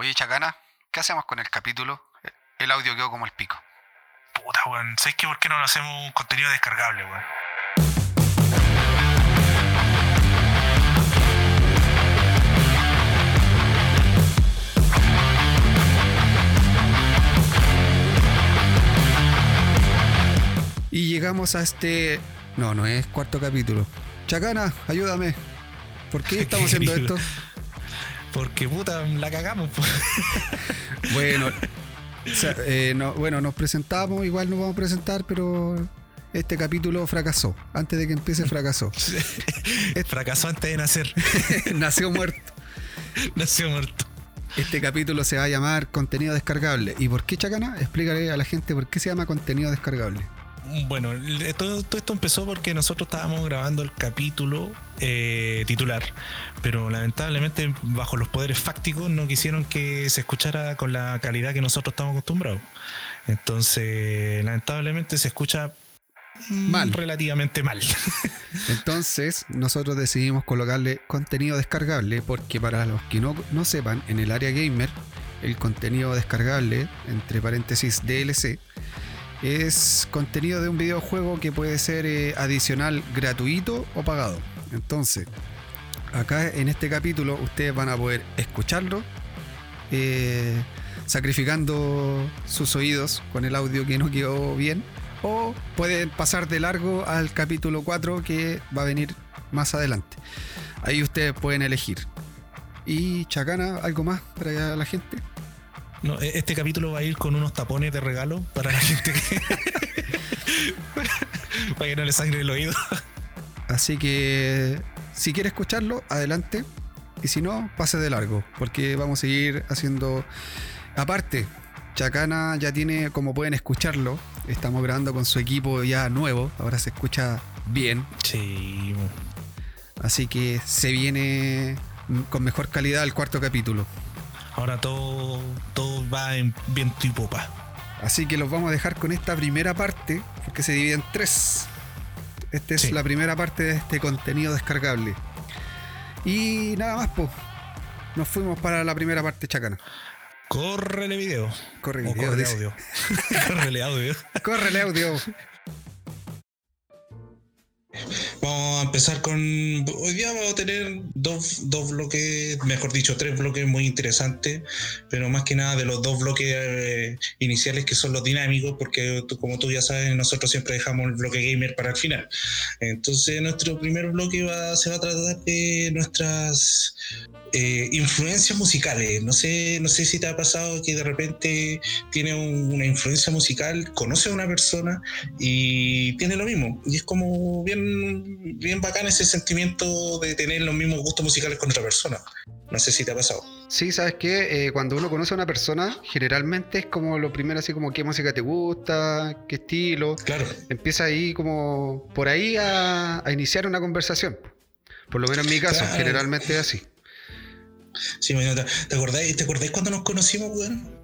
Oye, Chacana, ¿qué hacemos con el capítulo? El audio quedó como el pico. Puta, weón. ¿Sabes qué? ¿Por qué no lo hacemos un contenido descargable, weón? Y llegamos a este. No, no es cuarto capítulo. Chacana, ayúdame. ¿Por qué estamos haciendo esto? Porque puta, la cagamos. po. Bueno, o sea, eh, no- bueno, nos presentamos, igual nos vamos a presentar, pero este capítulo fracasó. Antes de que empiece, fracasó. Fracasó antes de nacer. Nació muerto. Nació muerto. Este capítulo se va a llamar contenido descargable. ¿Y por qué, Chacana? Explícale a la gente por qué se llama contenido descargable. Bueno, todo esto empezó porque nosotros estábamos grabando el capítulo eh, titular, pero lamentablemente bajo los poderes fácticos no quisieron que se escuchara con la calidad que nosotros estamos acostumbrados. Entonces, lamentablemente se escucha mm, Mal. relativamente mal. Entonces, nosotros decidimos colocarle contenido descargable porque para los que no, no sepan, en el área gamer, el contenido descargable, entre paréntesis DLC, es contenido de un videojuego que puede ser eh, adicional gratuito o pagado. Entonces, acá en este capítulo ustedes van a poder escucharlo, eh, sacrificando sus oídos con el audio que no quedó bien, o pueden pasar de largo al capítulo 4 que va a venir más adelante. Ahí ustedes pueden elegir. Y Chacana, ¿algo más para la gente? No, e- este capítulo va a ir con unos tapones de regalo para la gente que. para que no le sangre el oído. Así que si quiere escucharlo, adelante. Y si no, pase de largo, porque vamos a seguir haciendo... Aparte, Chacana ya tiene, como pueden escucharlo, estamos grabando con su equipo ya nuevo, ahora se escucha bien, Sí. así que se viene con mejor calidad el cuarto capítulo. Ahora todo, todo va en viento y popa. Así que los vamos a dejar con esta primera parte, porque se divide en tres. Esta es Sí. la primera parte de este contenido descargable. Y nada más, pues. Nos fuimos para la primera parte chacana. Córrele video. Corre O video, córrele audio. córrele audio. Córrele audio. Vamos a empezar con. Hoy día vamos a tener dos, dos bloques, mejor dicho, tres bloques muy interesantes, pero más que nada de los dos bloques eh, iniciales que son los dinámicos, porque tú- como tú ya sabes, nosotros siempre dejamos el bloque gamer para el final. Entonces, nuestro primer bloque va, se va a tratar de nuestras eh, influencias musicales. No sé, no sé si te ha pasado que de repente tiene un- una influencia musical, conoce a una persona y tiene lo mismo. Y es como bien, bien bacán ese sentimiento de tener los mismos gustos musicales con otra persona. No sé si te ha pasado. Sí, ¿sabes qué? Eh, cuando uno conoce a una persona, generalmente es como lo primero, así como qué música te gusta, qué estilo. Claro. Empieza ahí como por ahí a, a iniciar una conversación. Por lo menos en mi caso, Claro. generalmente es así. Sí, ¿te, acordáis, ¿Te acordáis cuando nos conocimos, weón?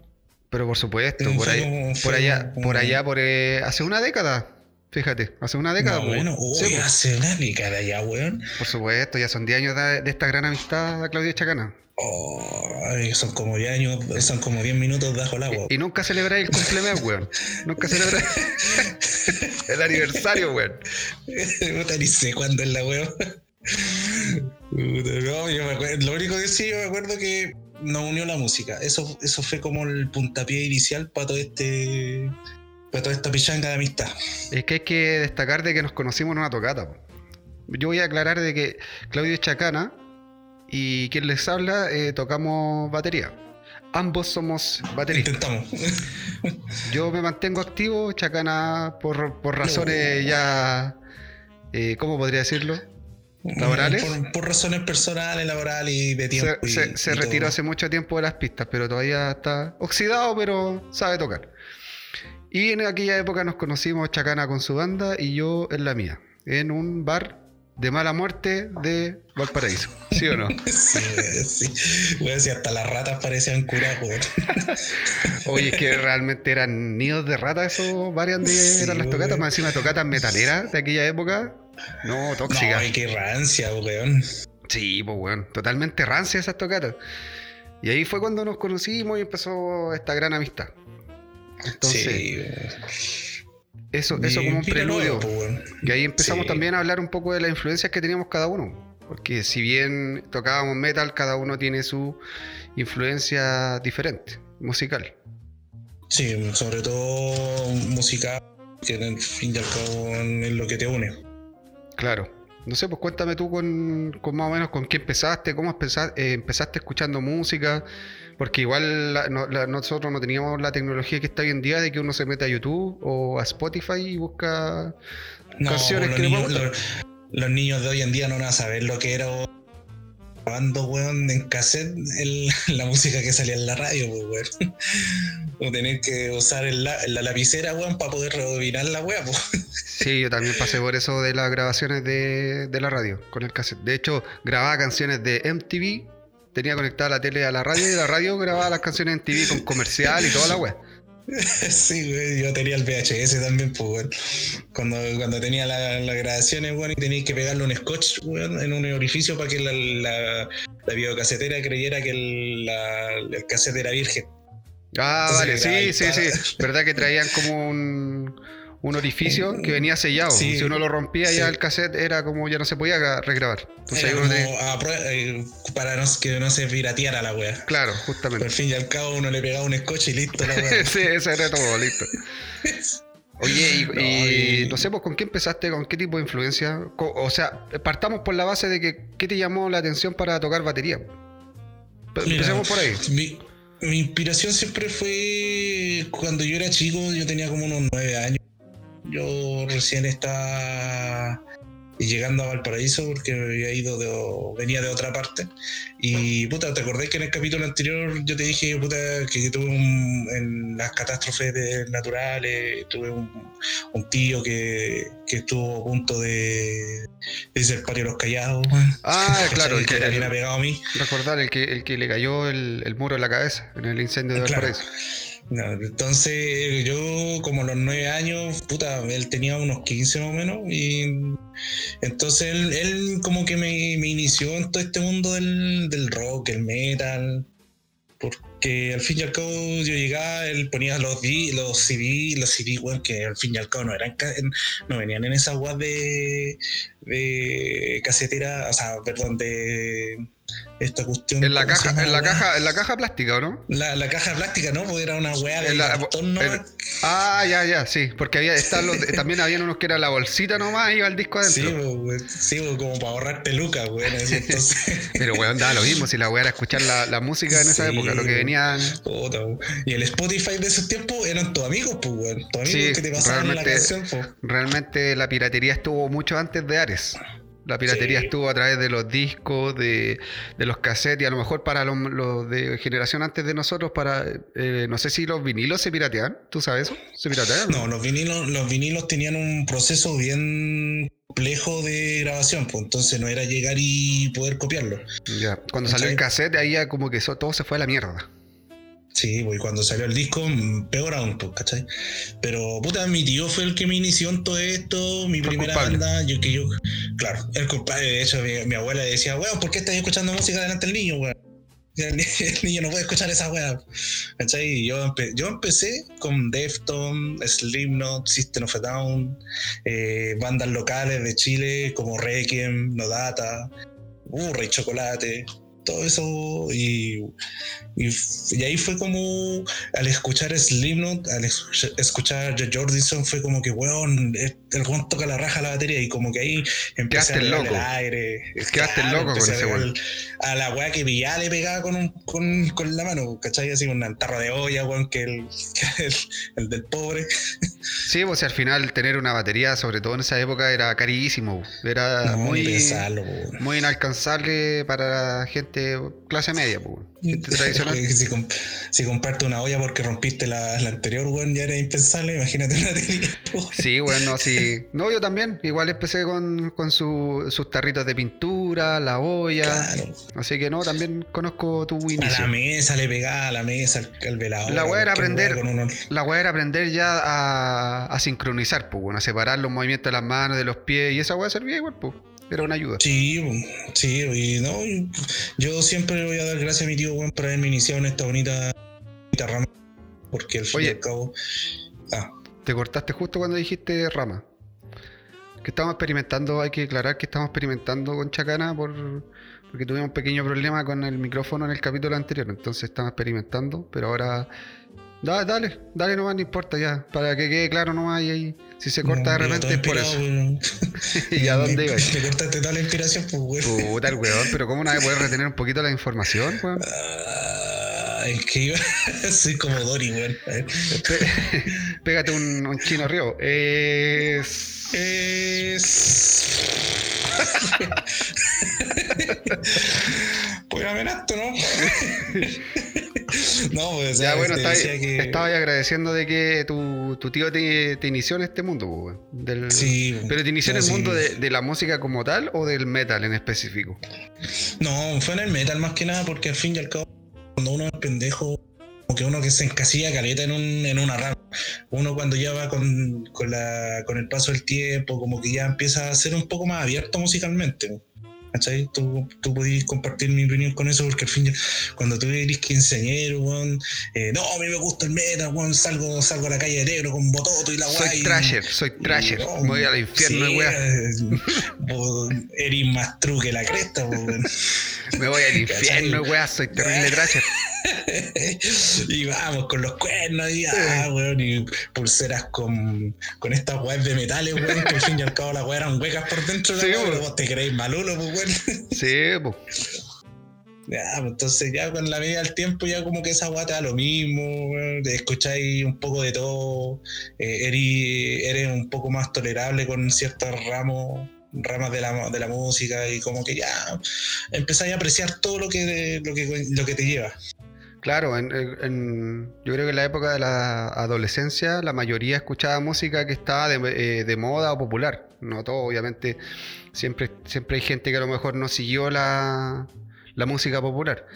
Pero por supuesto, por, ahí, por allá, por allá, por eh, hace una década. Fíjate, hace una década. No, bueno, Sí, uy, pues, hace una década ya, weón. por supuesto, ya son 10 años de, de esta gran amistad, Claudio Chacana. Oh, son como 10 años, son como 10 minutos bajo el agua. Y nunca celebráis el cumpleaños, weón. Nunca celebráis el aniversario, weón. Puta, ni sé cuándo es la weón. No, yo me acuerdo- lo único que sí, yo me acuerdo que nos unió la música. Eso, eso fue como el puntapié inicial para todo este. Toda esta pichanga de amistad. Es que hay que destacar de que nos conocimos en una tocata. po. Yo voy a aclarar de que Claudio Chacana y quien les habla eh, tocamos batería. Ambos somos bateristas. Intentamos. Yo me mantengo activo, Chacana, por, por razones ya. eh, ¿Cómo podría decirlo? ¿Laborales? Por, por razones personales, laborales y de tiempo. Se, y- se- se y todo. retiró hace mucho tiempo de las pistas, pero todavía está oxidado, pero sabe tocar. Y en aquella época nos conocimos Chacana con su banda y yo en la mía, en un bar de mala muerte de Valparaíso. ¿Sí o no? Sí, sí. Weón, si hasta las ratas parecían curas. Oye, es que realmente eran nidos de rata esos varias de Sí, eran las tocatas, más encima tocatas metaleras de aquella época. No, tóxicas. No, ay, qué rancia, weón. Sí, pues weón, totalmente rancia esas tocatas. Y ahí fue cuando nos conocimos y empezó esta gran amistad. Entonces, sí, eso, eso Y como un preludio. weón. Y ahí empezamos Sí. también a hablar un poco de las influencias que teníamos cada uno. Porque si bien tocábamos metal, cada uno tiene su influencia diferente, musical. Sí, sobre todo música, que en el fin y al cabo es lo que te une. Claro. No sé, pues cuéntame tú con, con más o menos con qué empezaste, cómo empeza- eh, empezaste escuchando música, porque igual la- no- la- nosotros no teníamos la tecnología que está hoy en día de que uno se mete a YouTube o a Spotify y busca No, canciones los que niños, los, los niños de hoy en día no van a saber lo que era grabando, weón, en cassette el- la música que salía en la radio, pues, weón. O tener que usar la, la lapicera, weón, para poder rebobinar la weá, pues. Sí, yo también pasé por eso de las grabaciones de, de la radio con el cassette. De hecho, grababa canciones de MTV, tenía conectada la tele a la radio y la radio grababa las canciones en MTV con comercial y toda la web. Sí, güey, yo tenía el VHS también, pues, weón. Cuando, cuando tenía la- las grabaciones, weón, y tenía que pegarle un scotch, weón, en un orificio para que la, la, la videocasetera creyera que el, la, el cassette era virgen. Ah, Entonces, vale, sí, sí, sí. ¿Verdad que traían como un, un orificio que venía sellado? Sí. Si uno lo rompía Sí. ya el cassette era como ya no se podía gra- regrabar. Entonces Era uno tenía- eh, para no, que no se pirateara la wea. Claro, Pero justamente. al fin y al cabo uno le pegaba un scotch y listo la wea. sí, eso era todo, listo. Oye, y, No, y y- no sé, pues, ¿con qué empezaste? ¿Con qué tipo de influencia? O sea, partamos por la base de que ¿qué te llamó la atención para tocar batería? Mira, Empecemos por ahí. Mi, mi inspiración siempre fue cuando yo era chico, yo tenía como unos nueve años. Yo recién estaba llegando a Valparaíso porque había ido de, venía de otra parte. Y puta, ¿te acordás que en el capítulo anterior yo te dije, puta, que tuve un, en las catástrofes de- naturales, tuve un, un tío que, que estuvo a punto de, de patio de los callados. Ah, claro, el que el- apegado a mí. recordar el que, el que le cayó el, el muro en la cabeza en el incendio de Claro. No, entonces yo como a los nueve años, puta, él tenía unos 15 más o menos y entonces él, él como que me, inició en todo este mundo del, del rock, el metal, porque al fin y al cabo yo llegaba, él ponía los, los CD, los CD, weón, que al fin y al cabo no eran, no venían en esa web de, de casetera, o sea, perdón, de esta cuestión. En la ¿cómo se caja, en la caja, en la caja plástica, ¿o no? La, la caja plástica, ¿no? Porque era una weá de la- cartón, ¿no? en- Ah, ya, ya, sí. Porque había, los- también habían unos que era la bolsita nomás y iba el disco Sí, adentro. pues, güey, sí, pues, como para ahorrarte lucas, ese entonces. Pero weón, daba lo mismo si la weá era escuchar la, música en esa Sí. época, lo que venían. Puta, y el Spotify de esos tiempos eran tus amigos, pues, güey. Tus amigos Sí, que te pasaban la canción, pues. Realmente la piratería estuvo mucho antes de Ares. La piratería Sí. estuvo a través de los discos, de, de los cassettes y a lo mejor para los, de generación antes de nosotros, para eh, no sé si los vinilos se piratean, ¿tú sabes eso? ¿Se piratean? No, los vinilos, los vinilos tenían un proceso bien complejo de grabación, pues entonces no era llegar y poder copiarlo. Ya. Cuando salió el cassette, ahí ya como que eso, todo se fue a la mierda. Sí, pues y cuando salió el disco, mm, peor aún, pues, ¿cachai? Pero, puta, mi tío fue el que me inició en todo esto, mi el primera culpable. banda, yo que yo, claro, el culpable, de hecho, mi, mi abuela decía, weón, ¿por qué estás escuchando música delante del niño, weón? El, ni- el niño no puede escuchar esa weá, ¿cachai? Y yo, empe- yo empecé con Deftones, Slipknot, System of a Down, eh, bandas locales de Chile como Requiem, Nodata, uh, Rey Chocolate, todo eso y, y, y ahí fue como al escuchar Slipknot, al escucha- escuchar Joe Jordison fue como que weón, el weón toca la raja a la batería y como que ahí empecé Quedaste a loco. el aire. Quedaste loco con ese weón. A la weá que pillaba le pegaba con, un, con, con la mano, ¿cachai? Así una tarra de olla, weón, que el, que el, el del pobre. Sí, pues al final tener una batería, sobre todo en esa época, era carísimo. Era No, muy, weón. muy inalcanzable para gente clase media, pues. Gente tradicional. si, comp- si compraste una olla porque rompiste la, la anterior, weón, ya era impensable, imagínate una weón. Sí, bueno, sí. No, yo también. Igual empecé con, con su- sus tarritos de pintura, la olla. Claro. Así que no, también conozco tu A la inicio. mesa le pegaba a la mesa, al, velador. La weá era aprender- uno- La weá era aprender ya a, a sincronizar, pues, bueno, a separar los movimientos de las manos, de los pies, y esa weá servía igual, pues. Era una ayuda. Sí, sí, y no, yo siempre voy a dar gracias a mi tío Juan por haberme iniciado en esta bonita, bonita rama, porque al fin y Oye. al cabo. Ah, Te cortaste justo cuando dijiste rama. Que estamos experimentando, hay que aclarar que estamos experimentando con Chacana por, porque tuvimos un pequeño problema con el micrófono en el capítulo anterior. Entonces estamos experimentando, pero ahora. Da- dale, dale nomás, no importa ya. Para que quede claro nomás y ahí. Si se corta de repente es por eso. ¿Y a dónde ibas? Me cortaste toda la inspiración, pues, weón. Puta el weón, pero ¿cómo nadie puede retener un poquito la información, weón? Ah, es que iba. Soy como Dory, weón. Pégate un, un chino río. Es. Es. pues amenazo, ¿no? no, pues Ya, bueno, Te estaba, que- estaba agradeciendo de que tu, tu tío te, te inició en este mundo, pues. Del- Sí, ¿Pero te inició en el sí. mundo de, de la música como tal o del metal en específico? No, fue en el metal más que nada, porque al fin y al cabo, cuando uno es pendejo, como que uno que se encasilla caleta en, un, en una rama. Uno cuando ya va con, con, la, con el paso del tiempo, como que ya empieza a ser un poco más abierto musicalmente. ¿Cachai? Tú, tú podís compartir mi opinión con eso, porque al fin, cuando tú eres quinceañero, weón, eh, no, a mí me gusta el metal, weón, salgo, salgo a la calle de negro con bototo y la Soy guay. trasher, soy trasher. No, Me voy al infierno, sí, weón. eh, Eres más true que la cresta, weón. Me voy al infierno, weón. Soy terrible trasher. y vamos con los cuernos y, ah, weón, y pulseras con, con estas weas de metales, weón, que al fin y al cabo las weas eran huecas por dentro, Sí, la vos te creéis malulo, pues, weón. Sí, pues. Ya, pues, entonces ya con la medida del tiempo ya como que esa te da lo mismo, te escucháis un poco de todo, eh, eres, eres un poco más tolerable con ciertos ramos ramas de la, de la música y como que ya empezáis a apreciar todo lo que, lo que, lo que te lleva. Claro, en, yo creo que en la época de la adolescencia la mayoría escuchaba música que estaba de, eh, de moda o popular. No todo, obviamente. Siempre, siempre hay gente que a lo mejor no siguió la, la música popular.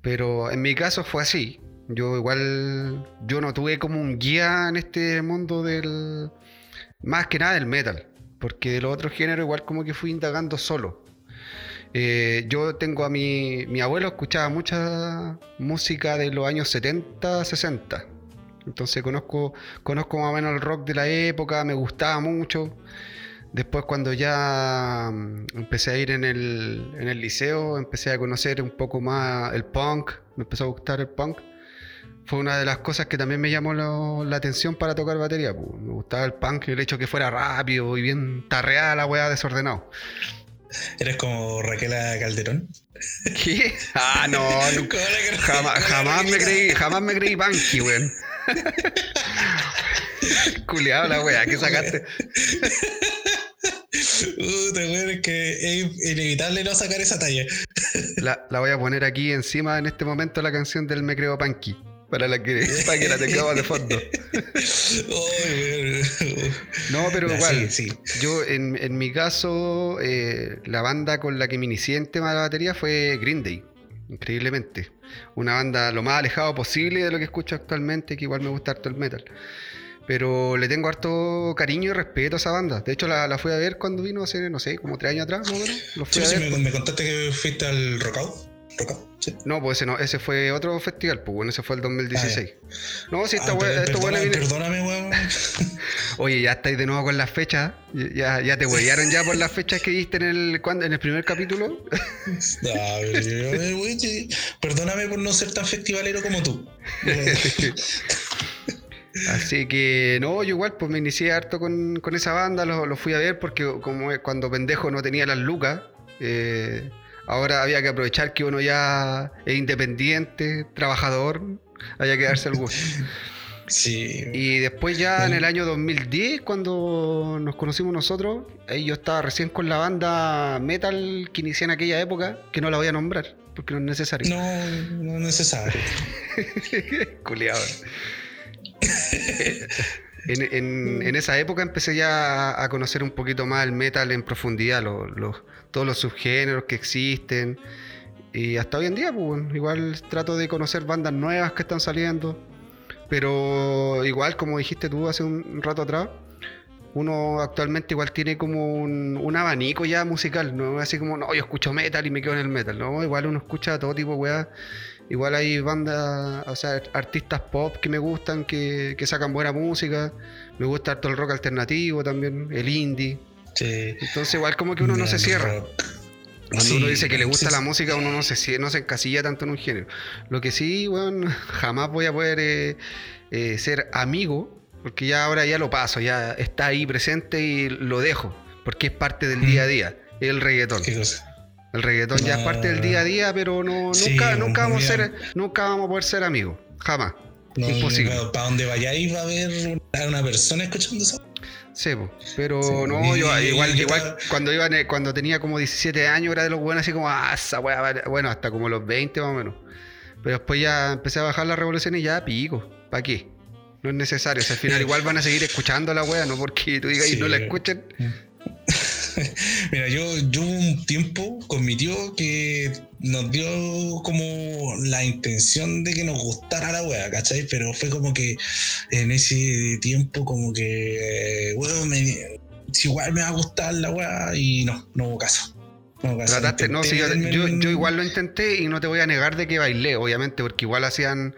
Pero en mi caso fue así. Yo igual, yo no tuve como un guía en este mundo del, más que nada del metal. Porque de los otros géneros igual como que fui indagando solo. Eh, yo tengo a mi, abuelo escuchaba mucha música de los años 70, 60. Entonces conozco, conozco más o menos el rock de la época, me gustaba mucho. Después cuando ya mm, empecé a ir en el, liceo, empecé a conocer un poco más el punk, me empezó a gustar el punk. Fue una de las cosas que también me llamó la atención para tocar batería. pues. Me gustaba el punk y el hecho que fuera rápido y bien tarreada la weá desordenado. Eres como Raquela Calderón. ¿Qué? Ah, no, nunca. Jamás, me creí, jamás me creí punky, weón. Culeado la weá, que sacaste. Puta, weón, es que es inevitable no sacar esa talla. La, la voy a poner aquí encima en este momento la canción del Me Creo Punky. Para, la que, para que la tengamos de fondo. No, pero igual. sí, sí. Yo, en, en mi caso, eh, la banda con la que me inicié en tema de la batería fue Green Day. Increíblemente. Una banda lo más alejado posible de lo que escucho actualmente, que igual me gusta harto el metal. Pero le tengo harto cariño y respeto a esa banda. De hecho, la, la fui a ver cuando vino hace, no sé, como tres años atrás, más o menos. Lo fui Sí, a sí, ver. me, me contaste que fuiste al Rockout. Rockout, sí. No, pues ese no, ese fue otro festival, pues bueno, ese fue el 2016. no, si esta Ah, per- perdona- Perdóname, weón. Oye, ya estáis de nuevo con las fechas. Ya, ya te huellaron ya por las fechas que diste en el, en el primer capítulo. No, pero eh, sí. Perdóname por no ser tan festivalero como tú. Así que no, yo igual pues me inicié harto con, con esa banda, lo, lo fui a ver porque como cuando pendejo no tenía las lucas, eh, ahora había que aprovechar que uno ya es independiente, trabajador, había que darse el gusto. Sí. Y después ya en el año 2010, cuando nos conocimos nosotros, ahí yo estaba recién con la banda metal que inicié en aquella época, que no la voy a nombrar, porque no es necesario. No, no es necesario. Culeado. en, en- en esa época empecé ya a, conocer un poquito más el metal en profundidad, lo- los- todos los subgéneros que existen. Y hasta hoy en día, pues, igual trato de conocer bandas nuevas que están saliendo. Pero igual, como dijiste tú hace un rato atrás, uno actualmente igual tiene como un, un abanico ya musical, no así como, no, yo escucho metal y me quedo en el metal, no, igual uno escucha todo tipo de weas. Igual hay bandas, o sea, artistas pop que me gustan, que, que sacan buena música. Me gusta harto el rock alternativo también, el indie. Sí. Entonces igual como que uno no se cierra. Cuando Sí, uno dice que le gusta sí, la música, uno no se, no se encasilla tanto en un género. Lo que sí, weón, jamás voy a poder eh, eh, ser amigo, porque ya ahora ya lo paso, ya está ahí presente y lo dejo, porque es parte del Mm. día a día, el reggaetón. El reggaetón ya es parte del día a día, pero no, Sí, nunca, nunca, vamos a ser, nunca vamos a poder ser amigos, jamás. No, Imposible. Para donde vayáis va a haber una, una persona escuchando eso. Sí, pero Sí, no, yo igual, igual cuando iba cuando tenía como 17 años era de los buenos así como, ah, esa vale". bueno, hasta como los 20 más o menos. Pero después ya empecé a bajar la revolución y ya pico, ¿para qué? No es necesario, o sea, al final igual van a seguir escuchando la weá, no porque tú digas y no la escuchen. Mira, yo, yo hubo un tiempo con mi tío que nos dio como la intención de que nos gustara la wea, ¿cachai? Pero fue como que en ese tiempo como que, weón, me- si igual me va a gustar la wea y no, no hubo caso. Trataste, no, sí, yo, igual lo intenté y no te voy a negar de que bailé, obviamente, porque igual hacían,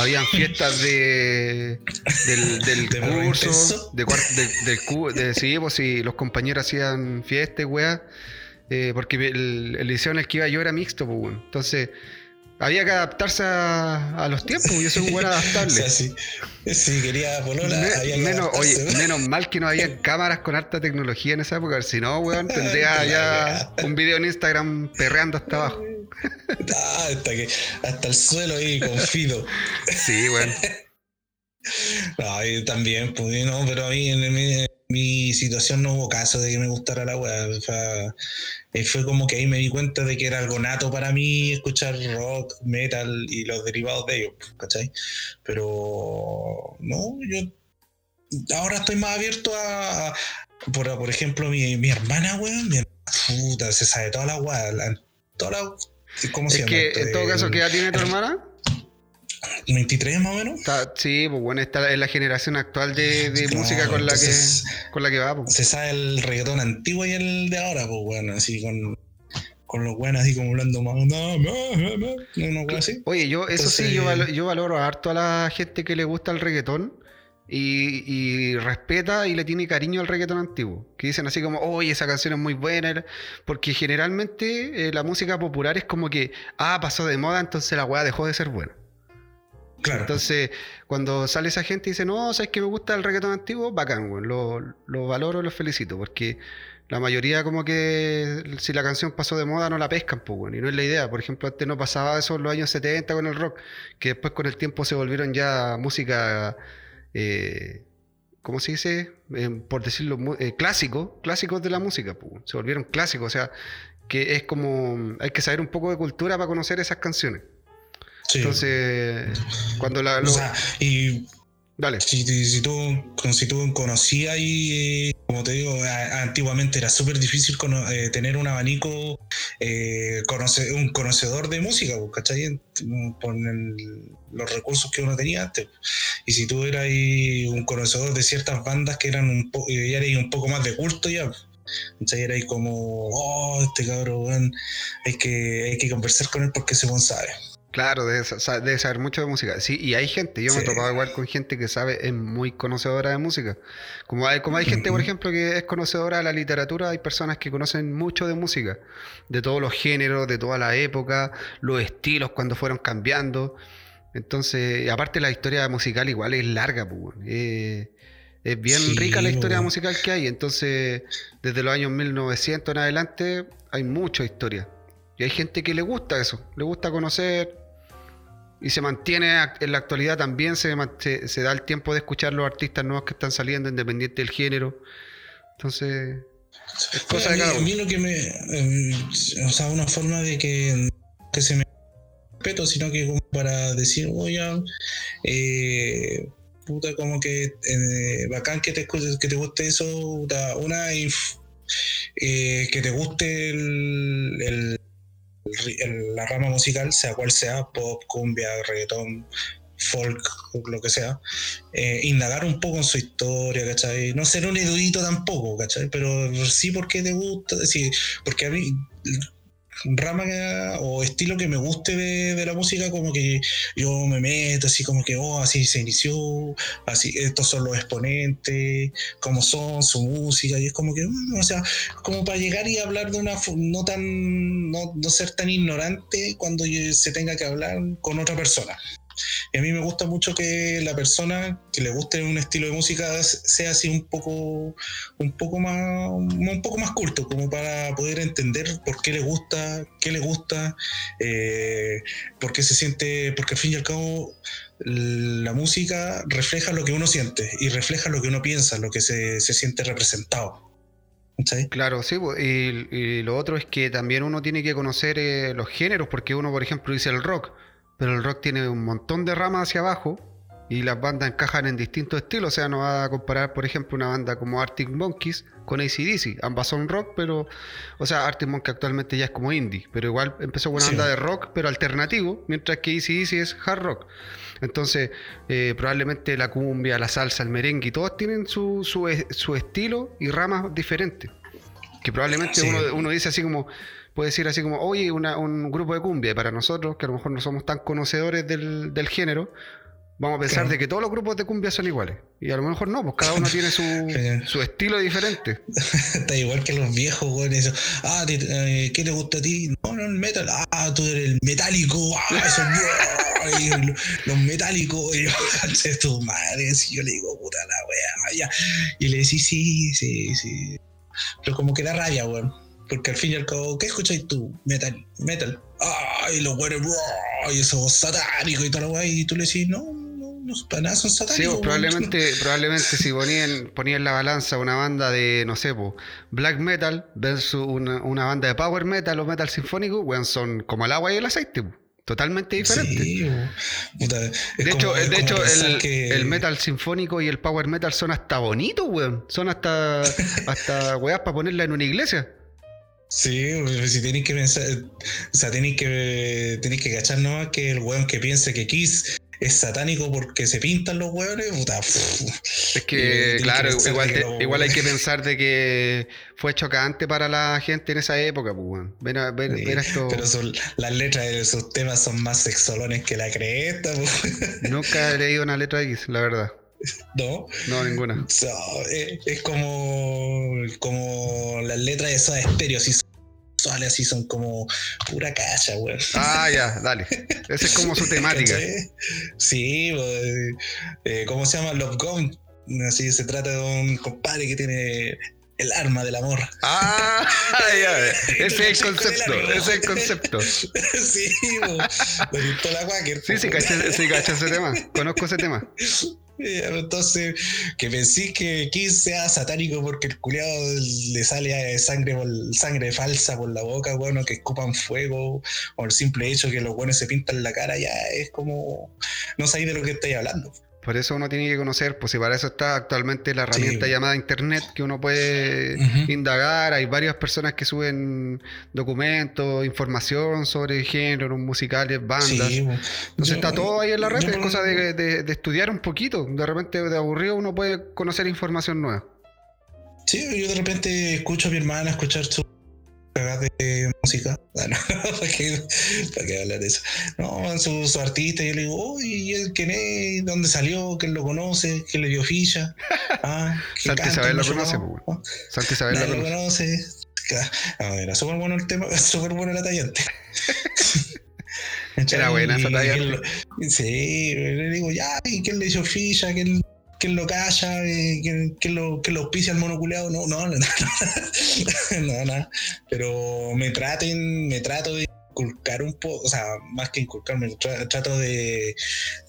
habían fiestas de del, del ¿De perro curso, de, del cu- de- sí, pues sí, los compañeros hacían fiestas, weá, eh, porque el, el liceo en el que iba yo era mixto, pues, entonces había que adaptarse a, a los tiempos, yo soy un buen O adaptable. sea, sí, sí, quería Me- que menos, oye, adaptarse, menos mal que no había cámaras con harta tecnología en esa época, si no, weón, tendría ya un video en Instagram perreando hasta abajo. Ah, hasta, que, hasta el suelo ahí, confido. Sí, weón. No, también, pues, no, pero a mí en mi, situación no hubo caso de que me gustara la weá. O sea, eh, fue como que ahí me di cuenta de que era algo nato para mí escuchar rock, metal y los derivados de ellos, ¿cachai? Pero, no, yo ahora estoy más abierto a. a- por, por ejemplo, mi, mi hermana, weón, mi hermana, puta, se sabe toda la weá, toda la. ¿Cómo se Es llama? que en todo caso, El- ¿qué edad tiene tu hermana? 23 más o menos. Está- sí, pues bueno, esta es la generación actual de, de Claro, música con la que con la que va. pues. se sabe el reggaetón antiguo y el de ahora, pues bueno, así con, con los buenos así como hablando más, no, no, no, no, así. Oye, yo, eso sí, yo, valo- yo valoro harto a la gente que le gusta el reggaetón y, y respeta y le tiene cariño al reggaetón antiguo. Que dicen así como, oye, esa canción es muy buena. Porque generalmente eh, la música popular es como que, ah, pasó de moda, entonces la weá dejó de ser buena. Entonces, cuando sale esa gente y dice, no, ¿sabes que me gusta el reggaetón antiguo? Bacán, weón. Lo, lo valoro, lo felicito, porque la mayoría como que si la canción pasó de moda no la pescan, pues. Y no es la idea. Por ejemplo, antes no pasaba eso en los años 70 con el rock, que después con el tiempo se volvieron ya música, eh, ¿cómo se dice? Eh, por decirlo, eh, clásicos, clásicos de la música, pues. Se volvieron clásicos, o sea, que es como, hay que saber un poco de cultura para conocer esas canciones. Sí. Entonces, cuando la... o lo- sea, y Dale. si, si- si tú, con- si tú conocías y, eh, como te digo, a- antiguamente era súper difícil eh, tener un abanico, eh, conoce- un conocedor de música, pues, ¿cachai? Por el- los recursos que uno tenía antes. Y si tú eras un conocedor de ciertas bandas que eran un poco, ya eras un poco más de culto ya. Entonces era ahí como, oh, este cabrón, hay que, hay que conversar con él porque buen sabe. Claro, debe, sa- debe saber mucho de música. Sí, y hay gente, yo me he topado igual con gente que sabe, es muy conocedora de música. Como hay, como hay gente, por ejemplo, que es conocedora de la literatura, hay personas que conocen mucho de música, de todos los géneros, de toda la época, los estilos cuando fueron cambiando. Entonces, aparte la historia musical igual es larga, pues. Eh, es bien Sí, rica la historia musical que hay. Entonces, desde los años 1900 en adelante, hay mucha historia. Y hay gente que le gusta eso, le gusta conocer y se mantiene en la actualidad también, se, se, se da el tiempo de escuchar los artistas nuevos que están saliendo, independiente del género. Entonces, es cosa a, de mí, cada a mí lo que me. eh, o sea, una forma de que, que se me respeto, sino que como para decir, oye, eh, puta, como que eh, bacán que te, escuches- que te guste eso, puta, una, inf- eh, que te guste el, el- la rama musical, sea cual sea, pop, cumbia, reggaetón, folk, lo que sea, eh, indagar un poco en su historia, ¿cachai? No ser un erudito tampoco, ¿cachai? Pero sí porque te gusta, sí, porque a mí rama o estilo que me guste de, la música, como que yo me meto así como que, oh, así se inició, así, estos son los exponentes, cómo son, su música, y es como que, mm, o sea, como para llegar y hablar de una, no tan, no, no ser tan ignorante cuando se tenga que hablar con otra persona. Y a mí me gusta mucho que la persona que le guste un estilo de música sea así un poco, un poco más, un poco más culto, como para poder entender por qué le gusta, qué le gusta, eh, por qué se siente, porque al fin y al cabo la música refleja lo que uno siente y refleja lo que uno piensa, lo que se, siente representado. Claro, sí, y, lo otro es que también uno tiene que conocer eh, los géneros, porque uno, por ejemplo, dice el rock, pero el rock tiene un montón de ramas hacia abajo y las bandas encajan en distintos estilos. O sea, no va a comparar, por ejemplo, una banda como Arctic Monkeys con ACDC. Ambas son rock, pero. O sea, Arctic Monkeys actualmente ya es como indie, pero igual empezó con una banda de rock, pero alternativo, mientras que ACDC es hard rock. Entonces, eh, probablemente la cumbia, la salsa, el merengue, todos tienen su, su, estilo y ramas diferentes. Que probablemente uno, uno dice así como puede decir así como, oye, un grupo de cumbia, y para nosotros, que a lo mejor no somos tan conocedores del, género, vamos a pensar de que todos los grupos de cumbia son iguales. Y a lo mejor no, pues cada uno tiene su, estilo diferente. Está igual que los viejos, güey. Ah, eh, ¿qué te gusta a ti? No, no, el metal. Ah, tú eres el metálico. Ah, eso, los metálicos. Y yo, tu madre. Si yo le digo, puta la wea. Y le decís, sí, sí, sí. Pero como que da raya, güey. Porque al fin y al cabo, ¿qué escucháis tú? Metal, metal. Ay, los buenos, y eso satánico y todo lo Y tú le decís, no, no, no, para nada son satánicos. Sí, probablemente, probablemente si ponían, ponían la balanza una banda de, no sé, black metal versus una, una, banda de power metal o metal sinfónico, weón, son como el agua y el aceite. Totalmente diferente. Sí, de hecho, de hecho el, el, metal sinfónico y el power metal son hasta bonitos, weón. Son hasta, hasta weas para ponerla en una iglesia. Sí, si tenéis que pensar, o sea, tenéis que, tenéis que cachar nomás que el weón que piense que Kiss es satánico porque se pintan los weones, puta. Es que, claro, igual, hay que pensar de que fue chocante para la gente en esa época, pues, weón. Pero son, las letras de esos temas son más sexolones que la cresta, pues. Nunca he leído una letra de Kiss, la verdad. ¿No? No, ninguna. es, como, como las letras de esos estéreos así son, así son como pura cacha, weón. Ah, ya, dale. Esa es como su temática. sí, pues, eh, ¿cómo se llama? Love Gone. Así se trata de un compadre que tiene el arma del amor. Ah, ya, ese es el concepto, ese es el concepto. sí, bo, la Quaker. Sí, sí, caché, sí, caché ese tema. Conozco ese tema. Entonces, que pensé que Kiss sea satánico porque el culiado le sale sangre sangre falsa por la boca, bueno, que escupan fuego, o el simple hecho que los buenos se pintan la cara, ya es como. No sabéis de lo que estáis hablando. Por eso uno tiene que conocer, pues si para eso está actualmente la herramienta llamada internet que uno puede indagar, hay varias personas que suben documentos, información sobre género, musicales, bandas. Entonces está todo ahí en la red, es cosa de, estudiar un poquito, de repente de aburrido uno puede conocer información nueva. Sí, yo de repente escucho a mi hermana escuchar su de música. Bueno, ¿para, qué, ¿para hablar de eso? No, su, su artista, yo le digo, oh, ¿y él quién es? ¿Dónde salió? ¿Quién lo conoce? ¿Quién le dio ficha? Ah, Santi Isabel lo conoce, pues, Santi Isabel lo conoce. No, era súper bueno el tema, súper bueno la tallante. Era buena esa tallante. Sí, le digo, ya, ¿y quién le dio ficha? ¿Quién ¿Quién lo calla? Eh, ¿Quién, lo, quién lo auspicia al monoculeado? No, no, no, no, no, Pero me traten, me trato de inculcar un poco, o sea, más que inculcarme, trato de,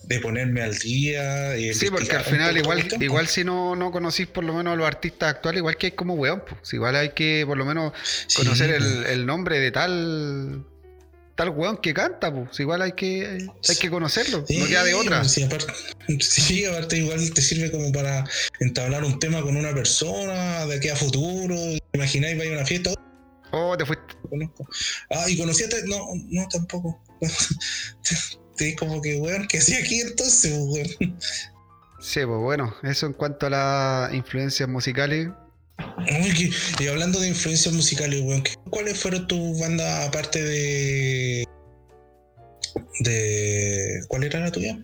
de, ponerme al día. sí, porque al final, igual, igual si no, no conocís por lo menos a los artistas actuales, igual que hay como weón, pues, igual hay que por lo menos conocer el, el nombre de tal tal weón que canta, pues igual hay que, hay que conocerlo, no queda de otra. Sí aparte, igual te sirve como para entablar un tema con una persona de aquí a futuro. ¿Imagináis vaya a una fiesta? Oh, te fuiste. Ah, y conocíate, no, no tampoco. es como que, weón, ¿qué hacía aquí entonces, weón? Sí, pues bueno, eso en cuanto a las influencias musicales. Uy, y hablando de influencias musicales, weón, ¿qué- ¿cuáles fueron tus bandas aparte de. de. ¿Cuál era la tuya?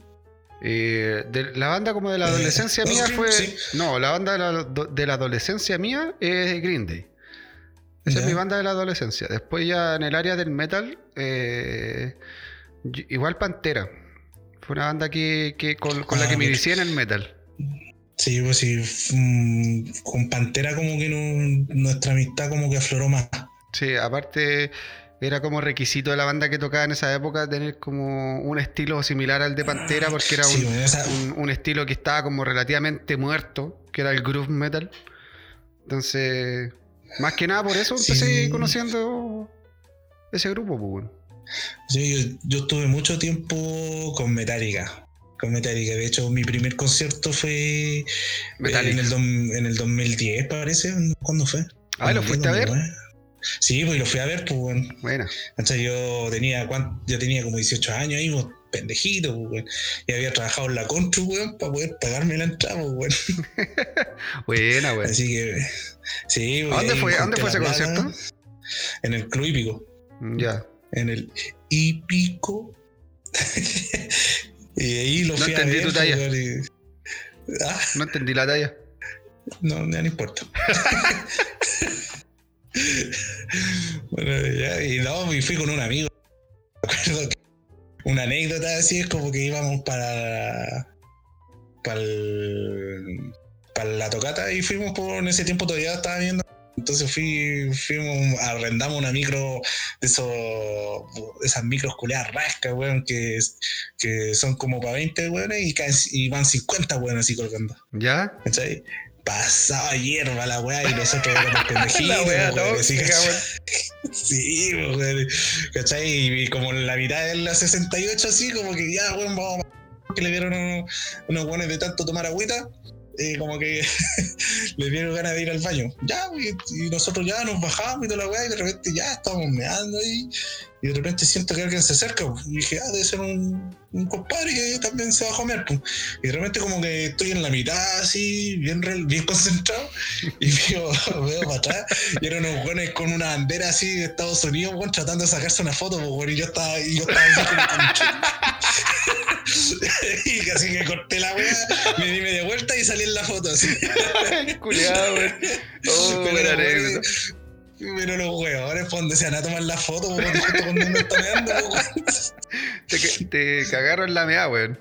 eh, de, la banda como de la Eh, adolescencia mía fue. sí. No, la banda de la, de la adolescencia mía es Green Day. Esa es mi banda de la adolescencia. Después ya en el área del metal, eh, igual Pantera. Fue una banda que, que con, con la Ah, que me inicié en el metal. Sí, pues sí, mm, con Pantera como que no- nuestra amistad como que afloró más. Sí, aparte era como requisito de la banda que tocaba en esa época tener como un estilo similar al de Pantera porque era Sí, pues, esa- un- un estilo que estaba como relativamente muerto, que era el groove metal. Entonces, más que nada por eso empecé Sí. conociendo ese grupo, pues. Sí, yo, yo estuve mucho tiempo con Metallica. Con Metallica. De hecho, mi primer concierto fue Metallica. En, el en el 2010, parece. ¿Cuándo fue? Ah, ¿lo 2010, fuiste a ver? 2009. Sí, pues lo fui a ver, pues, bueno. ¿Cachai? Yo tenía, ¿cuán- yo tenía como 18 años ahí, pues, pendejito, pues. Y había trabajado en la Contru, weón, para poder pagarme la entrada, pues, weón. Buena, weón. Así que, sí, ¿A pues, dónde fue, ¿a dónde fue ese concierto? En el Club Hípico. Ya. En el Hípico. y ahí lo No fui a entendí ver. tu talla. y- Ah, No entendí la talla. no, ya no importa. bueno, ya, y no, y fui con un amigo. Me acuerdo que una anécdota así es como que íbamos para. para, el- para la tocata y fuimos por. En ese tiempo todavía estaba viendo. Entonces fui, fuimos, arrendamos una micro de esas micros culeadas rascas, weón, que, que son como para 20 weones y, caen- y van 50 weones así colgando. ¿Ya? ¿Cachai? Pasaba hierba la weá y nosotros éramos pendejitos. Weón, tóxica, ¿cachai? weón. Sí, weón. ¿Cachai? Y, como la mitad de la 68, así, como que ya, weón, vamos a- que le dieron unos, unos weones de tanto tomar agüita. Como que le dieron ganas de ir al baño. Ya, y, y nosotros ya nos bajamos y toda la weá, y de repente ya estábamos meando ahí. Y de repente siento que alguien se acerca. pues, Y dije, ah, debe ser un, un compadre que también se bajó a mear. pues. Y de repente como que estoy en la mitad así, bien, bien concentrado, y veo, veo para atrás, y eran unos buenos con una bandera así de Estados Unidos, tratando de sacarse una foto, pues, y yo estaba, y yo estaba así como con Y casi que corté la wea, me di media vuelta y salí en la foto así. Weón. Oh, Pero Pero los por donde se van a tomar la foto, weón, justo cuando uno está meando, weón. Te, te cagaron la mea, weón.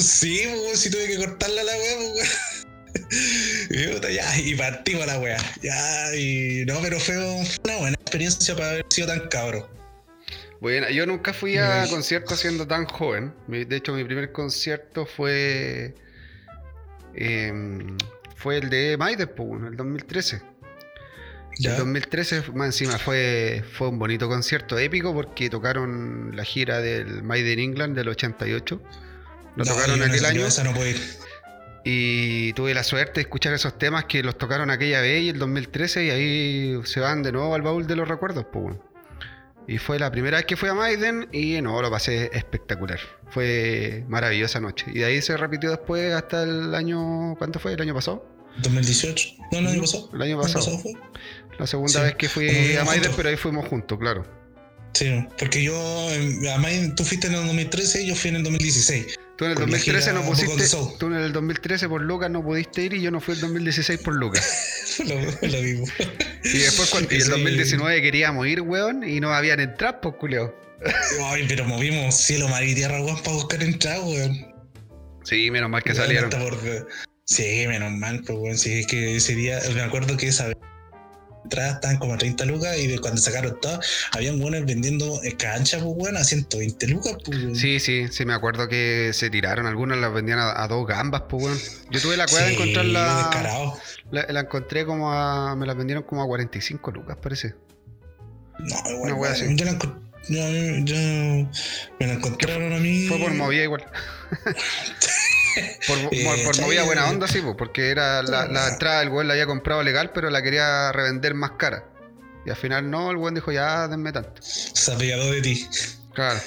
Sí, weón, si tuve que cortarla la weón. Y, puta, ya, y partimos la wea. Ya, y no, pero fue un- fue una buena experiencia para haber sido tan cabro. Bueno, yo nunca fui a conciertos siendo tan joven. De hecho, mi primer concierto fue. em, fue el de Maiden, el 2013. Ya. El 2013, más encima, fue, fue un bonito concierto épico porque tocaron la gira del Maiden England del 88. Lo No, tocaron no aquel año. esa no puedo ir. Y tuve la suerte de escuchar esos temas que los tocaron aquella vez y el 2013 y ahí se van de nuevo al baúl de los recuerdos, pues bueno. Y fue la primera vez que fui a Maiden y no, lo pasé espectacular. Fue maravillosa noche. Y de ahí se repitió después hasta el año... ¿Cuánto fue? ¿El año pasado? 2018. No, el año pasado. El año ¿El año pasado. fue? La segunda Sí, vez que fui a Maiden, pero ahí fuimos juntos, claro. Sí, porque yo, em, además tú fuiste en el 2013 y yo fui en el 2016. Tú en el Con la 2013 gira no pusiste... Tú en el 2013 por Lucas no pudiste ir y yo no fui el 2016 por Lucas. lo, lo mismo. Y después cuando, y el Sí. 2019 queríamos ir, weón, y no habían entradas, pues, culeo. Ay, pero movimos cielo, mar y tierra, weón, para buscar entrada, weón. Sí, menos mal que Weón, salieron. por- Sí, menos mal, pues, weón. Sí, es que ese día, me acuerdo que esa vez entradas estaban como a 30 lucas y de cuando sacaron todas, habían weones vendiendo eh, cancha, pues, weón, a 120 lucas, pues. Sí, sí, sí, me acuerdo que se tiraron, algunas las vendían a, a dos gambas, pues, weón. Yo tuve la cueva de Sí, encontrarla. descarado. La, la encontré como a. Me la vendieron como a 45 lucas, parece. No, igual, así. yo la encon- yo- yo- me la encontraron a mí. Fue por movida igual. por Eh, movida buena onda, sí, porque era la, la entrada, el weón la había comprado legal, pero la quería revender más cara. Y al final no, el weón dijo, ya, denme tanto. Se apiadó de ti. Claro.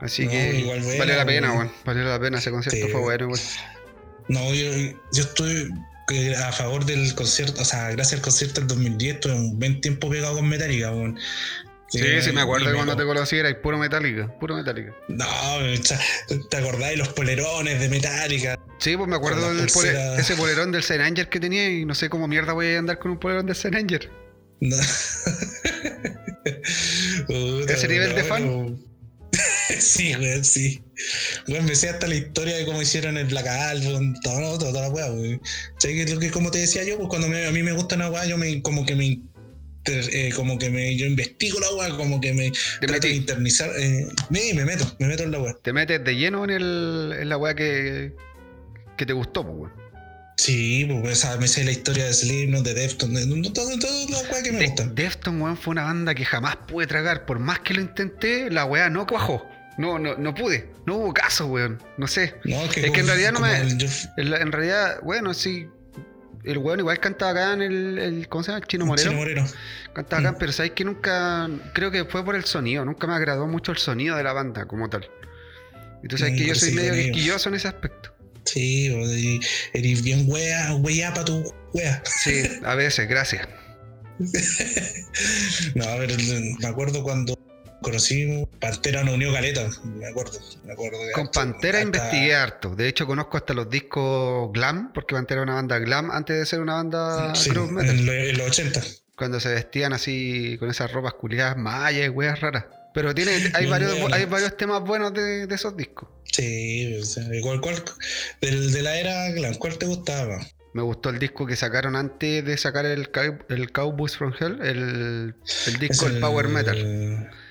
Así No, que igual buena, valió la pena, weón. Valió la pena ese concierto, fue bueno, weón. No, yo, yo estoy eh, a favor del concierto, o sea, gracias al concierto del 2010, estuve un buen tiempo pegado con Metallica, weón. Sí, Eh, sí, me acuerdo de cuando te conocí, era puro Metallica, puro Metallica. No, ¿te acordás de los polerones de Metallica? Sí, pues me acuerdo del pulsera. ese polerón del Saint Anger que tenía y no sé cómo mierda voy a andar con un polerón del Saint Anger. No. Puta, ¿Ese nivel de fan? sí, weón, sí. Weón, me sé hasta la historia de cómo hicieron el Black Album, todo, toda la weá, weón. ¿Sabes que, lo que como te decía yo, pues cuando me- a mí me gusta una weá, yo me como que me eh, como que me yo investigo la weá, como que me Te trato de internizar, eh, me, me meto, me meto en la weá. Te metes de lleno en, el, en la weá que, que te gustó, pues, weón. Sí, pues o sea, me sé la historia de Slipknot, de Deftones, de todo, todo la weá que me De- gustan. Defton, weón, fue una banda que jamás pude tragar. Por más que lo intenté, la weá no cuajó. No, no, no pude. No hubo caso, weón. No sé. No, es que en realidad no me- el- yo- En, la- en realidad, bueno, sí. El weón igual cantaba acá en el, el- ¿Cómo se llama? El Chino Moreno. Chino Moreno. Cantaba acá, Mm. pero sabéis que nunca. Creo que fue por el sonido. Nunca me agradó mucho el sonido de la banda como tal. Y tú sabes Mm, que yo soy sí, medio quisquilloso en ese aspecto. Sí, de- eres bien wea, wea pa' tu wea. Sí, a veces, gracias. no, a ver, me acuerdo cuando conocimos Pantera no unió caleta, me acuerdo, me acuerdo. que Con hasta- Pantera hasta- investigué harto. De hecho, conozco hasta los discos glam, porque Pantera era una banda glam antes de ser una banda Sí, groove metal. en, lo- en los 80. Cuando se vestían así con esas ropas culiadas mayas y weas raras. Pero tiene, hay, varios, hay varios temas buenos de, de esos discos. Sí, igual, cuál, del, de la era glam, ¿cuál te gustaba? Me gustó el disco que sacaron antes de sacar el, el Cowboys from Hell, el, el disco el Power Metal.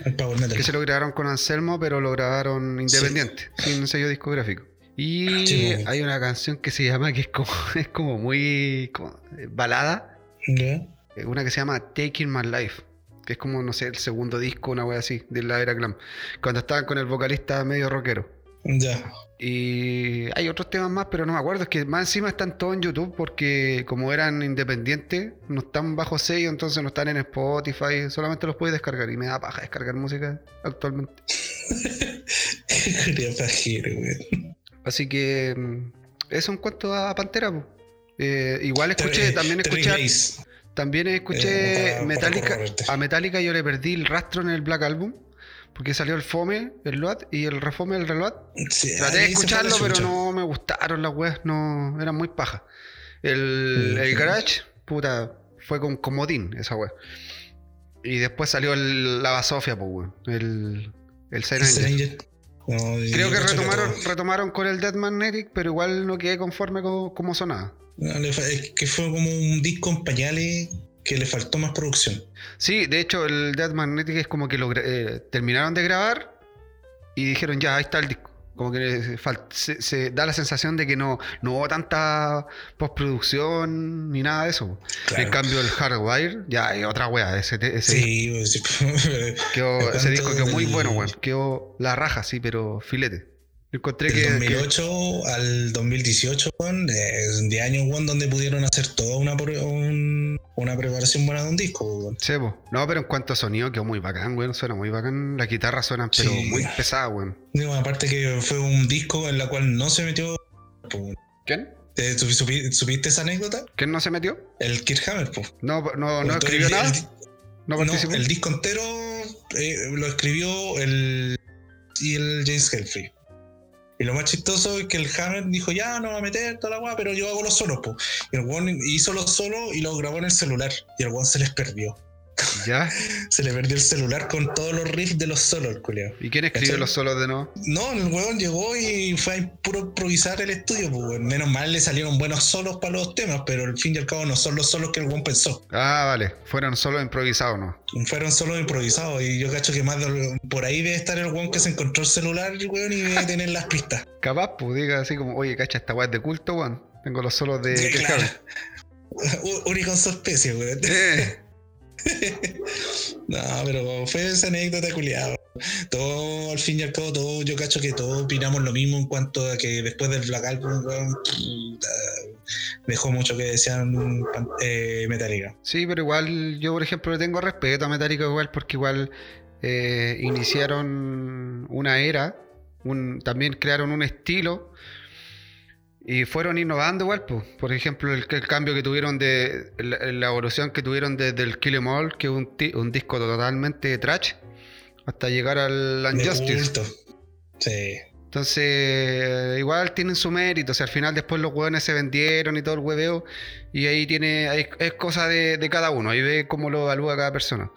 El Power Metal. Que se lo grabaron con Anselmo, pero lo grabaron independiente, sin sello discográfico. Y Sí, hay una canción que se llama, que es como, es como muy como, eh, balada, eh, una que se llama Taking My Life, que es como, no sé, el segundo disco, una wea así, de la era glam. Cuando estaban con el vocalista medio rockero. Ya. Y hay otros temas más, pero no me acuerdo. Es que más encima están todos en YouTube porque como eran independientes, no están bajo sello, entonces no están en Spotify, solamente los puedes descargar. Y me da paja descargar música actualmente. Así que mm, eso en cuanto a Pantera. Eh, igual escuché, también escuché, también escuché Eh, Metallica. para corroborarte. A Metallica yo le perdí el rastro en el Black Album. Porque salió el Fome, el Load y el Refome, el Reload. Sí, Traté de escucharlo, pero no me gustaron las weas, no, eran muy paja. El, el. Garage, puta, fue con comodín esa wea. Y después salió el, la Basofia, pues weón. El, el Saint. No, Creo que retomaron, con el Dead Magnetic, pero igual no quedé conforme con cómo sonaba. no, que fue como un disco en pañales que le faltó más producción. Sí, de hecho, el Dead Magnetic es como que lo eh, terminaron de grabar y dijeron, ya, ahí está el disco. Como que se, se da la sensación de que no, no hubo tanta postproducción ni nada de eso. Claro. En cambio, el Hardwire, ya hay otra wea. Ese, ese, Sí, sí, quedó- ¿de ese disco quedó muy bueno, weón. Quedó la raja, sí, pero filete. Encontré del que. que- 2008 al 2018, weón, de, de años, weón, donde pudieron hacer toda una, un- una preparación buena de un disco, weón. Sí, po. No, pero en cuanto a sonido quedó muy bacán, weón. Suena muy bacán. Las guitarras suenan, pero Sí. muy pesadas, weón. Digo, aparte que fue un disco en la cual no se metió. ¿Quién? ¿Te- supi- supi- ¿Supiste esa anécdota? ¿Quién no se metió? El Kirk Hammer, po. No, no, no escribió el- nada. el- No No, participó. el disco entero eh, lo escribió el y el James Hetfield. Y lo más chistoso es que el Hammer dijo, ya no va a meter toda la weá, pero yo hago los solos, po. Y el weón hizo los solos y lo grabó en el celular. Y el weón se les perdió. Ya. Se le perdió el celular con todos los riffs de los solos, culiao. ¿Y quién escribió ¿Cachai? los solos de nuevo? No, el weón llegó y fue a puro improvisar el estudio, pues. Menos mal le salieron buenos solos para los temas, pero al fin y al cabo no son los solos que el weón pensó. Ah, vale. Fueron solos improvisados, ¿no? Fueron solo improvisados y yo cacho que más de- por ahí debe estar el weón que se encontró el celular, weón, y debe tener las pistas. Capaz, pues diga así como, oye, cacha, esta weá es de culto, weón. Tengo los solos de. Sí, claro. Único en su especie, weón. Eh, No, pero fue esa anécdota culiada. Todo, al fin y al cabo, todo, yo cacho que todos opinamos lo mismo en cuanto a que después del Black Album, dejó mucho que desear eh, Metallica. Sí, pero igual yo, por ejemplo, le tengo respeto a Metallica igual porque igual eh, iniciaron una era, también crearon un estilo y fueron innovando igual. po. Por ejemplo, el, el cambio que tuvieron de la, la evolución que tuvieron desde el Kill 'Em All, que es un, disco totalmente trash, hasta llegar al Unjustice. Sí. Entonces, igual tienen su mérito. O sea, al final después los hueones se vendieron y todo el hueveo. Y ahí tiene, ahí es cosa de, de cada uno. Ahí ve cómo lo evalúa cada persona.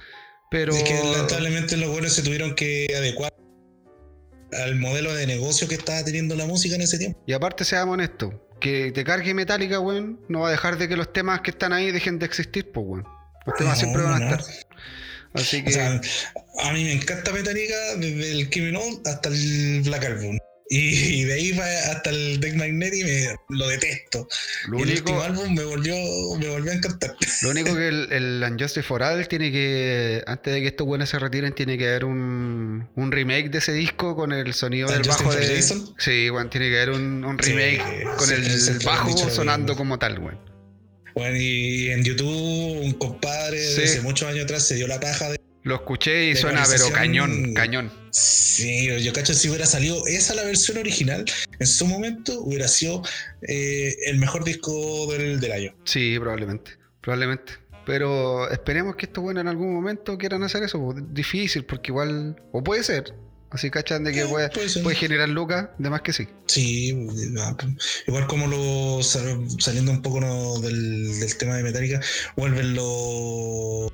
Pero Es que lamentablemente los buenos se tuvieron que adecuar al modelo de negocio que estaba teniendo la música en ese tiempo. Y aparte seamos honestos, que te cargue Metallica, weón, no va a dejar de que los temas que están ahí dejen de existir, pues, weón. Los temas No, siempre van a no. estar. Así O que sea, a mí me encanta Metallica desde el Criminal hasta el Black Album. Y, de ahí va hasta el Deck Magnet y me lo detesto. lo y el último álbum me volvió, me volvió a encantar. lo único que el, el Unjustice for All tiene que, antes de que estos buenos se retiren, tiene que haber un, un remake de ese disco con el sonido del ¿Unjustice bajo de. Jason? Sí, weón, tiene que haber un, un Sí, remake con sí, el bajo sonando como tal, weón. Bueno, y en YouTube un compadre Sí. de hace muchos años atrás se dio la paja de... Lo escuché y suena, pero cañón, cañón. Sí, yo cacho si hubiera salido esa la versión original, en su momento hubiera sido eh, el mejor disco del, del año. Sí, probablemente, probablemente. Pero esperemos que estos buenos en algún momento quieran hacer eso. po. Difícil, porque igual, o puede ser. Así cachan de que Eh, puede, puede generar lucas, de más que sí. Sí, ah, igual como lo sal- saliendo un poco ¿no? del, del tema de Metallica, vuelven los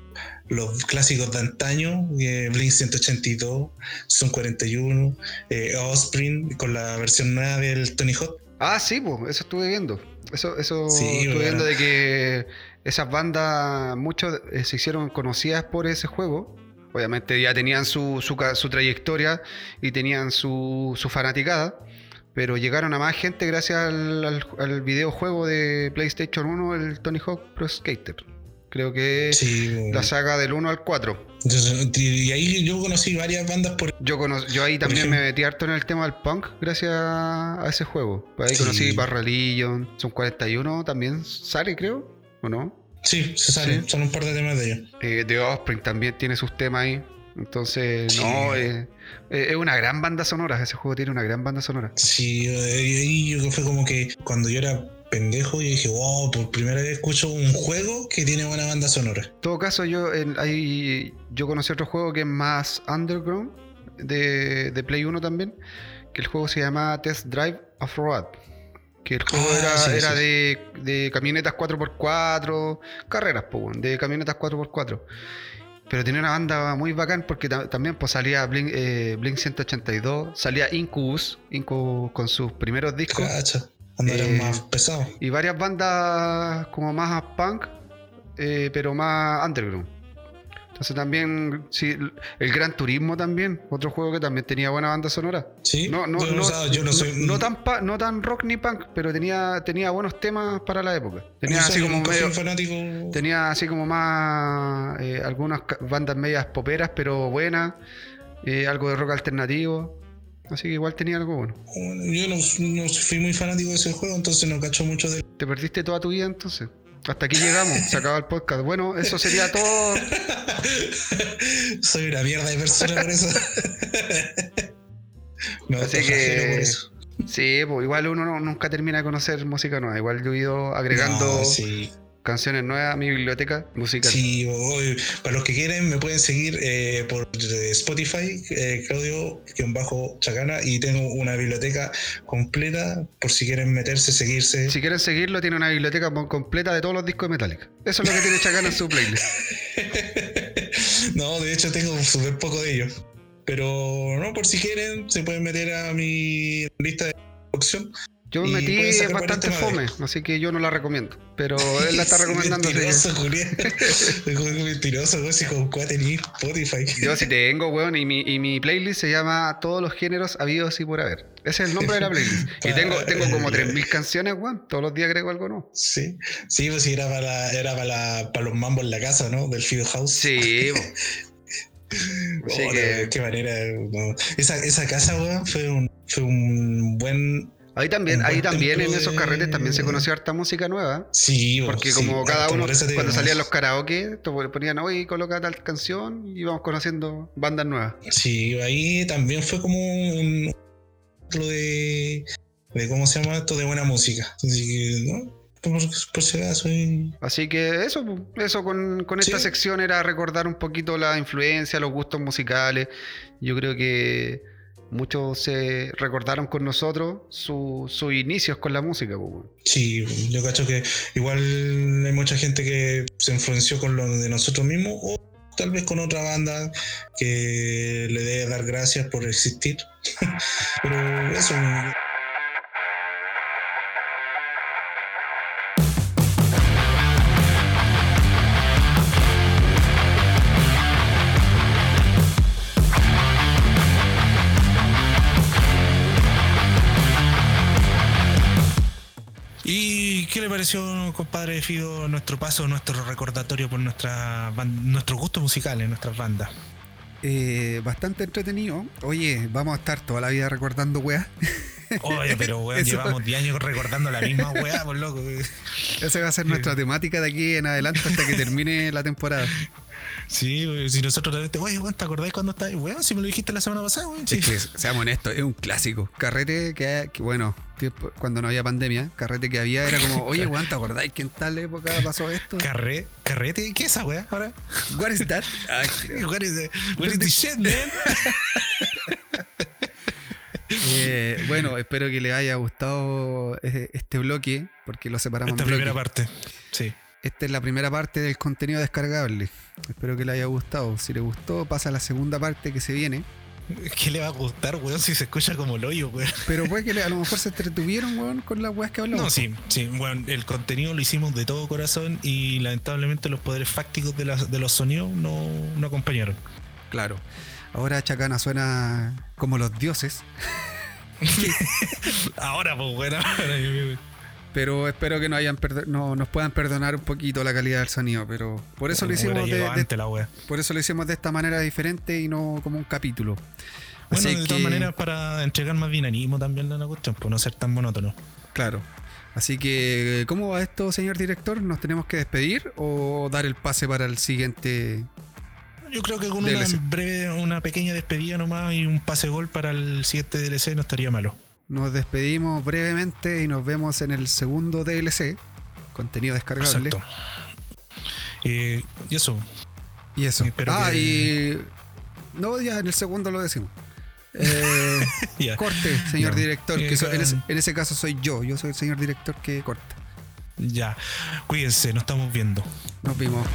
los clásicos de antaño, eh, Blink 182, Son 41, eh, Offspring con la versión nueva del Tony Hawk. Ah, sí, pues, eso estuve viendo. Eso, eso Sí, estuve bueno. viendo de que esas bandas, muchos eh, se hicieron conocidas por ese juego. Obviamente ya tenían su, su, su trayectoria y tenían su, su fanaticada. Pero llegaron a más gente gracias al, al, al videojuego de PlayStation 1, el Tony Hawk Pro Skater. Creo que es la saga del 1 al 4. Entonces, y ahí yo conocí varias bandas por Yo, cono- yo ahí también me metí harto en el tema del punk gracias a ese juego. Pues ahí Sí. conocí Bad Religion, Son 41 también sale, creo, ¿o no? Sí, se salen, Sí. son un par de temas de ellos. Eh, The Offspring también tiene sus temas ahí. Entonces, Sí. no, eh, eh, es una gran banda sonora. Ese juego tiene una gran banda sonora. Sí, y ahí yo fue como que cuando yo era pendejo, yo dije, wow, por primera vez escucho un juego que tiene buena banda sonora. En todo caso, yo, en- ahí, yo conocí otro juego que es más underground, de, de Play 1 también, que el juego se llama Test Drive Off-Road. Que el juego Ah, era, sí, era sí. De, de camionetas 4x4, carreras, weón, de camionetas 4x4. Pero tenía una banda muy bacán porque ta- también pues, salía Blink, eh, Blink 182, salía Incubus, Incubus con sus primeros discos. Cacha, Eh, más. Y varias bandas como más punk, eh, pero más underground. Entonces también, sí, el Gran Turismo también, otro juego que también tenía buena banda sonora. Sí, No, no, yo, no, yo no soy. no tan pa- no tan rock ni punk, pero tenía, tenía buenos temas para la época. Tenía yo así soy- como medio, fanático. tenía así como más eh, algunas bandas medias poperas, pero buenas, eh, algo de rock alternativo. Así que igual tenía algo bueno. Yo no, no fui muy fanático de ese juego, entonces no cacho mucho de ¿Te perdiste toda tu vida entonces? Hasta aquí llegamos, se acaba el podcast. Bueno, eso sería todo. Soy una mierda de persona por eso. Me Así que- por eso. Sí, pues igual uno no- nunca termina de conocer música nueva. Igual yo he ido agregando No, sí, canciones nuevas a mi biblioteca musical. sí, voy. para los que quieren me pueden seguir eh, por Spotify, eh, Claudio, bajo Chacana, y tengo una biblioteca completa por si quieren meterse, seguirse. Si quieren seguirlo, tiene una biblioteca completa de todos los discos de Metallica. Eso es lo que tiene Chacana en su playlist. no, de hecho tengo súper poco de ellos. Pero no, por si quieren, se pueden meter a mi lista de producción. Yo me metí es bastante fome, así que yo no la recomiendo. Pero él la está recomendando. Mentiroso, Julián. Mentiroso, güey, si con cuál tenía Spotify. Yo sí tengo, weón, y mi, y mi playlist se llama Todos los géneros habidos y por haber. Ese es el nombre de la playlist. Y tengo, tengo como 3.000 canciones, weón. Todos los días agrego algo nuevo. Sí, sí, pues sí, era para, la- era para, la- para los mambos en la casa, ¿no? Del Field House. Sí. Así Oh, que- Qué manera. no. Esa, esa casa, weón, fue un, fue un buen Ahí también, ahí también en esos de- carretes también se conoció harta música nueva. Sí, Porque sí, como cada uno, cuando salían los karaoke, ponían hoy coloca tal canción y íbamos conociendo bandas nuevas. Sí, ahí también fue como un lo de, de cómo se llama esto de buena música. Así que, ¿no? Por, por si acaso. y- Así que eso, pu, eso con, con esta Sí. sección era recordar un poquito la influencia, los gustos musicales. Yo creo que muchos se recordaron con nosotros su- sus inicios con la música. pu. Sí, yo cacho que igual hay mucha gente que se influenció con lo de nosotros mismos o tal vez con otra banda que le debe dar gracias por existir. Pero eso. Qué le pareció, compadre Fido, nuestro paso, nuestro recordatorio por nuestra ban- nuestros gustos musicales, nuestras bandas? Eh, bastante entretenido. Oye, vamos a estar toda la vida recordando weas. Oye, pero weón, Eso- llevamos 10 años recordando la misma weá, por loco. Esa va a ser nuestra temática de aquí en adelante hasta que termine la temporada. Sí, si nosotros de repente, oye, weón, ¿te acordáis cuando estabas? Weón, si me lo dijiste la semana pasada, weón. sí. Es que, seamos honestos, es un clásico. Carrete que, que, bueno, tiempo- cuando no había pandemia, carrete que había era como, oye, weón, ¿te acordáis que en tal época pasó esto? Carre, carrete, ¿qué es esa weá ahora? What is that? What is, what is the shit, man? eh, bueno, espero que les haya gustado eh, este bloque, porque lo separamos Esta en primera parte. Sí. Esta es la primera parte del contenido descargable. Espero que le haya gustado. Si le gustó, pasa a la segunda parte que se viene. ¿Qué le va a gustar, weón, si se escucha como el hoyo, weón? Pero puede que le- a lo mejor se entretuvieron, weón, con las weas que hablamos. No, sí, sí, bueno, el contenido lo hicimos de todo corazón y lamentablemente los poderes fácticos de, las- de los sonidos no, no acompañaron. Claro. Ahora Chacana suena como los dioses. Ahora, pues, bueno, Pero espero que nos, hayan no, nos puedan perdonar un poquito la calidad del sonido. Pero por eso lo hicimos de, la por eso lo hicimos de esta manera diferente y no como un capítulo. Bueno, Así de que, todas maneras, para entregar más dinamismo también a la cuestión, pues no ser tan monótono. Claro. Así que, ¿cómo va esto, señor director? ¿Nos tenemos que despedir o dar el pase para el siguiente? Yo creo que con una breve, una pequeña despedida nomás y un pase gol para el siguiente DLC no estaría malo. Nos despedimos brevemente y nos vemos en el segundo DLC, contenido descargable. Exacto. Eh, y eso, Y eso. Espero ah, que- y. No, ya en el segundo lo decimos. Eh, corte, señor director, que Eh, so- en, ese, ca- en ese caso soy yo. Yo soy el señor director que corta. Ya. Cuídense, nos estamos viendo. Nos vimos.